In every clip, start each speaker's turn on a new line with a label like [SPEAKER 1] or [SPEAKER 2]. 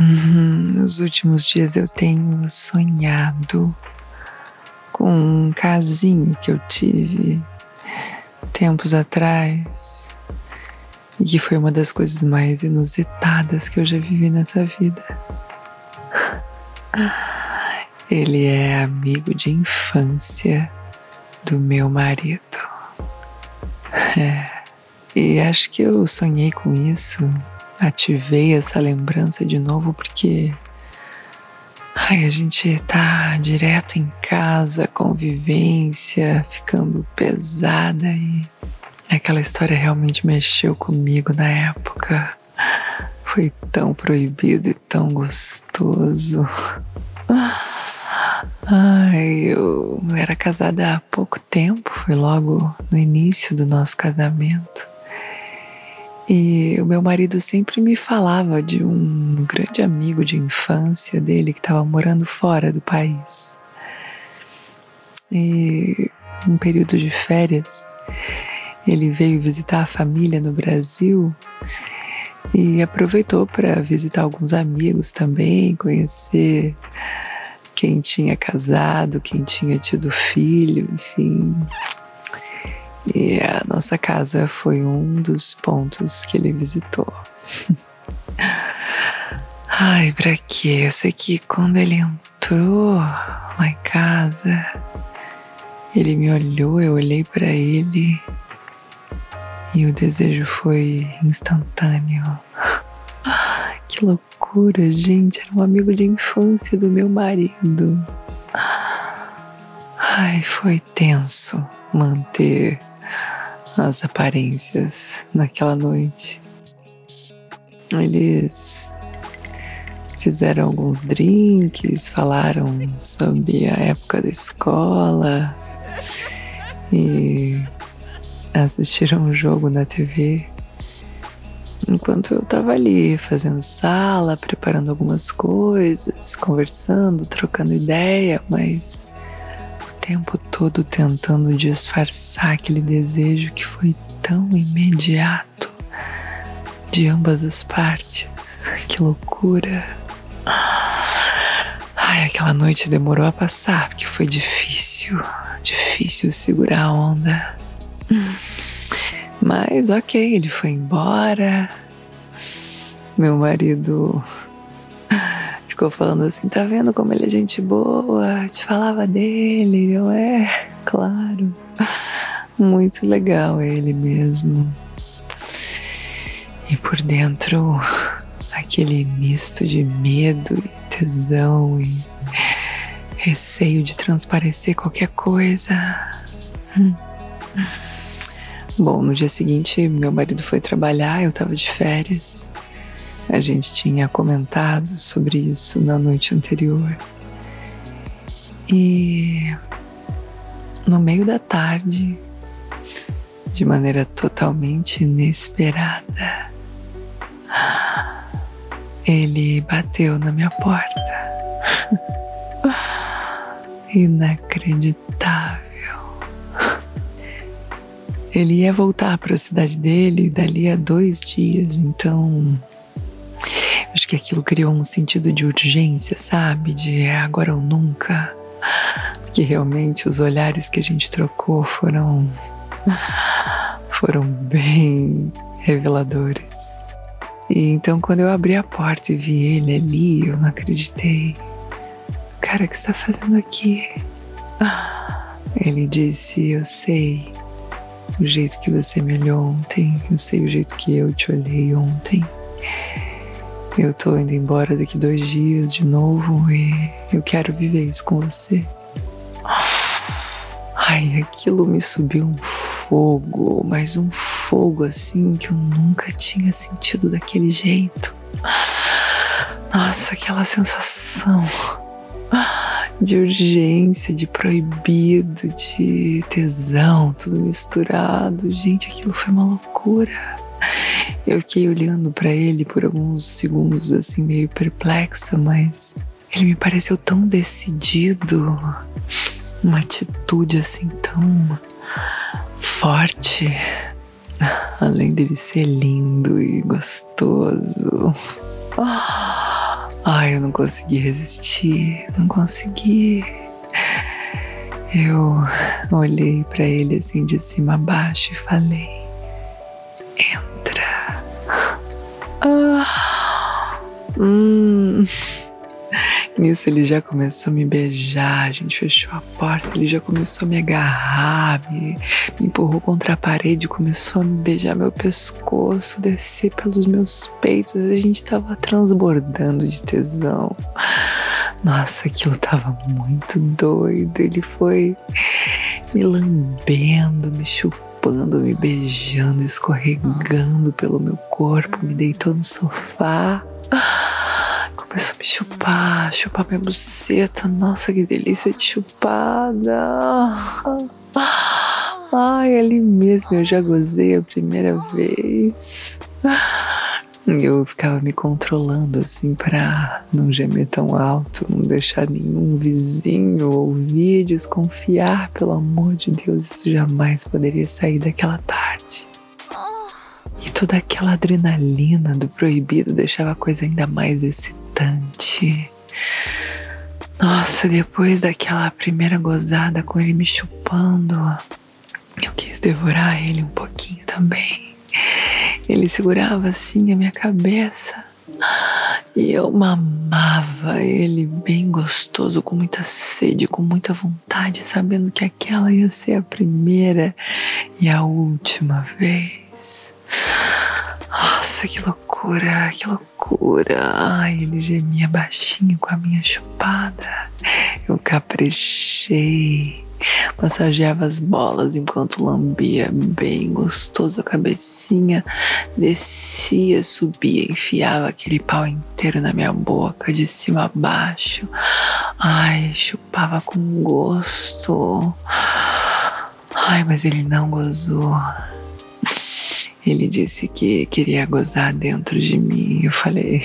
[SPEAKER 1] Uhum, nos últimos dias eu tenho sonhado com um casinho que eu tive tempos atrás e que foi uma das coisas mais inusitadas que eu já vivi nessa vida. Ele é amigo de infância do meu marido. É. E acho que eu sonhei com isso ativei essa lembrança de novo porque ai, a gente tá direto em casa, convivência, ficando pesada e aquela história realmente mexeu comigo na época. Foi tão proibido e tão gostoso. Ai, eu era casada há pouco tempo, foi logo no início do nosso casamento. E o meu marido sempre me falava de um grande amigo de infância dele que estava morando fora do país. E um período de férias, ele veio visitar a família no Brasil e aproveitou para visitar alguns amigos também, conhecer quem tinha casado, quem tinha tido filho, enfim, a nossa casa foi um dos pontos que ele visitou. Ai, pra quê? Eu sei que quando ele entrou lá em casa, ele me olhou, eu olhei para ele e o desejo foi instantâneo. Que loucura, gente! Era um amigo de infância do meu marido. Ai, foi tenso manter as aparências naquela noite. Eles fizeram alguns drinks, falaram sobre a época da escola e assistiram um jogo na TV. Enquanto eu estava ali fazendo sala, preparando algumas coisas, conversando, trocando ideia, mas tempo todo tentando disfarçar aquele desejo que foi tão imediato de ambas as partes. Que loucura! Ai, aquela noite demorou a passar, porque foi difícil, difícil segurar a onda. Mas ok, ele foi embora. Meu marido ficou falando assim: tá vendo como ele é gente boa? Te falava dele. Eu, é, claro. Muito legal ele mesmo. E por dentro, aquele misto de medo e tesão e receio de transparecer qualquer coisa. Hum. Bom, no dia seguinte, meu marido foi trabalhar, eu tava de férias. A gente tinha comentado sobre isso na noite anterior. E no meio da tarde, de maneira totalmente inesperada, ele bateu na minha porta. Inacreditável. Ele ia voltar para a cidade dele dali a dois dias, então Acho que aquilo criou um sentido de urgência, sabe? De é agora ou nunca. Que realmente os olhares que a gente trocou foram. foram bem reveladores. E então, quando eu abri a porta e vi ele ali, eu não acreditei. Cara, o que está fazendo aqui? Ele disse: Eu sei o jeito que você me olhou ontem, eu sei o jeito que eu te olhei ontem. Eu tô indo embora daqui dois dias de novo e eu quero viver isso com você. Ai, aquilo me subiu um fogo, mas um fogo assim que eu nunca tinha sentido daquele jeito. Nossa, aquela sensação de urgência, de proibido, de tesão, tudo misturado. Gente, aquilo foi uma loucura. Eu fiquei olhando para ele por alguns segundos, assim, meio perplexa, mas ele me pareceu tão decidido, uma atitude assim tão forte, além dele ser lindo e gostoso. Ai, eu não consegui resistir, não consegui. Eu olhei para ele assim de cima a baixo e falei: Hum. Nisso ele já começou a me beijar, a gente fechou a porta, ele já começou a me agarrar, me, me empurrou contra a parede, começou a me beijar meu pescoço, descer pelos meus peitos, a gente tava transbordando de tesão. Nossa, aquilo tava muito doido. Ele foi me lambendo, me chupando, me beijando, escorregando pelo meu corpo, me deitou no sofá começou a me chupar, chupar minha buceta. Nossa, que delícia de chupada. Ai, ali mesmo eu já gozei a primeira vez. Eu ficava me controlando assim para não gemer tão alto, não deixar nenhum vizinho ouvir, desconfiar, pelo amor de Deus, isso jamais poderia sair daquela tarde. E toda aquela adrenalina do proibido deixava a coisa ainda mais excitante. Nossa, depois daquela primeira gozada com ele me chupando, eu quis devorar ele um pouquinho também. Ele segurava assim a minha cabeça e eu mamava ele bem gostoso, com muita sede, com muita vontade, sabendo que aquela ia ser a primeira e a última vez. Nossa, que loucura, que loucura. Ai, ele gemia baixinho com a minha chupada. Eu caprichei. Massageava as bolas enquanto lambia bem gostoso a cabecinha. Descia, subia, enfiava aquele pau inteiro na minha boca, de cima a baixo. Ai, chupava com gosto. Ai, mas ele não gozou. Ele disse que queria gozar dentro de mim. Eu falei,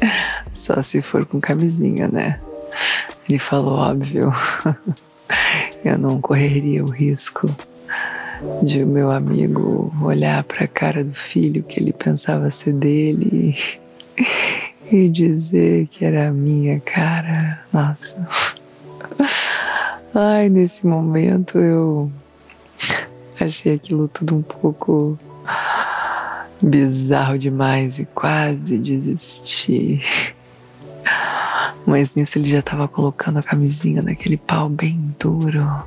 [SPEAKER 1] só se for com camisinha, né? Ele falou, óbvio, eu não correria o risco de o meu amigo olhar para a cara do filho que ele pensava ser dele e dizer que era a minha cara. Nossa. Ai, nesse momento eu achei aquilo tudo um pouco bizarro demais e quase desisti. Mas nisso ele já estava colocando a camisinha naquele pau bem duro.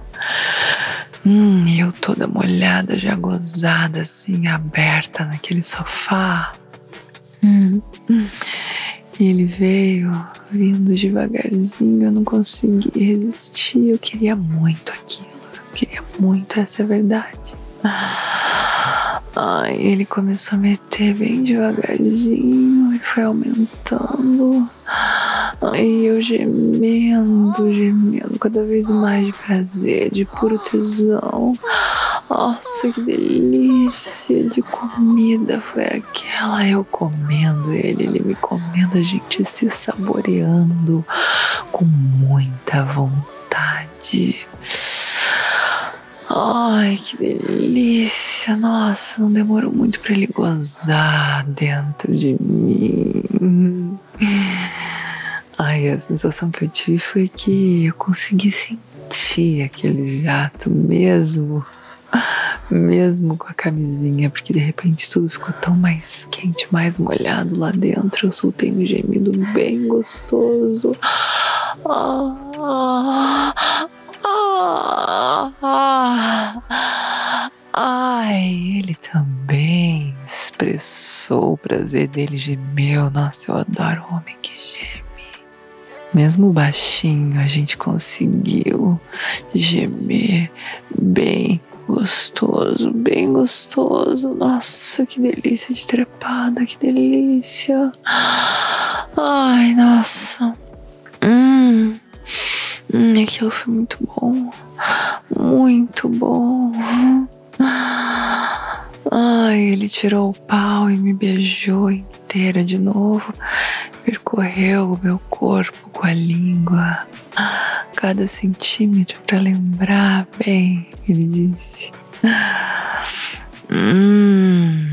[SPEAKER 1] Hum, e eu toda molhada, já gozada, assim, aberta naquele sofá. Hum, hum. E ele veio, vindo devagarzinho, eu não consegui resistir. Eu queria muito aquilo, eu queria muito, essa é a verdade. Ai, ele começou a meter bem devagarzinho e foi aumentando. Ai, eu gemendo, gemendo, cada vez mais de prazer, de puro tesão. Nossa, que delícia de comida foi aquela. Eu comendo ele, ele me comendo, a gente se saboreando com muita vontade. Ai, que delícia! Nossa, não demorou muito para ele gozar dentro de mim. Ai, a sensação que eu tive foi que eu consegui sentir aquele jato mesmo, mesmo com a camisinha, porque de repente tudo ficou tão mais quente, mais molhado lá dentro. Eu soltei um gemido bem gostoso. Ah, Ai, ele também expressou o prazer dele, gemeu. Nossa, eu adoro homem que geme. Mesmo baixinho, a gente conseguiu gemer bem gostoso, bem gostoso. Nossa, que delícia de trepada, que delícia. Ai, nossa. Hum. hum aquilo foi muito bom. Muito bom. Ele tirou o pau e me beijou inteira de novo. Percorreu o meu corpo com a língua, cada centímetro para lembrar bem, ele disse. Hum,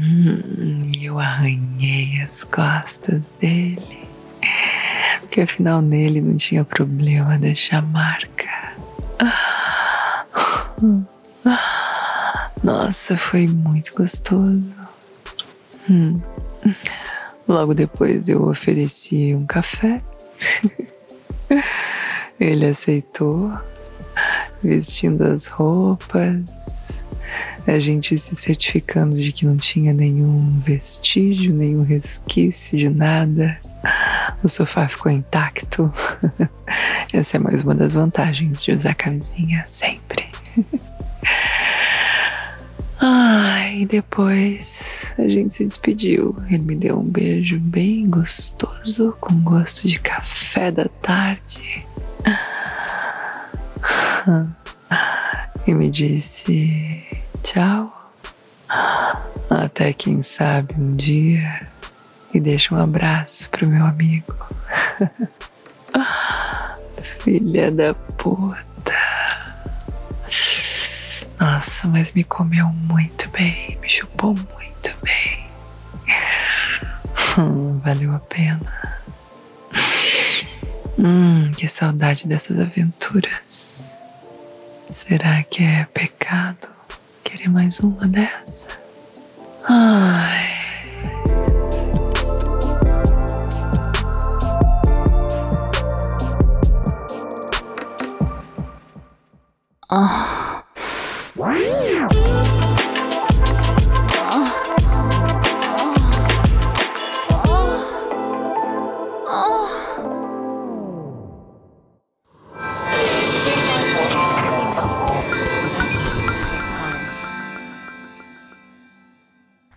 [SPEAKER 1] eu arranhei as costas dele, porque afinal nele não tinha problema deixar marca. Nossa, foi muito gostoso. Hum. Logo depois eu ofereci um café. Ele aceitou, vestindo as roupas, a gente se certificando de que não tinha nenhum vestígio, nenhum resquício de nada. O sofá ficou intacto. Essa é mais uma das vantagens de usar camisinha sempre. Ai, e depois a gente se despediu. Ele me deu um beijo bem gostoso, com gosto de café da tarde. E me disse tchau. Até quem sabe um dia. E deixa um abraço pro meu amigo. Filha da puta. Nossa, mas me comeu muito bem, me chupou muito bem. Hum, valeu a pena. Hum, que saudade dessas aventuras. Será que é pecado querer mais uma dessa? Ai.
[SPEAKER 2] Ah.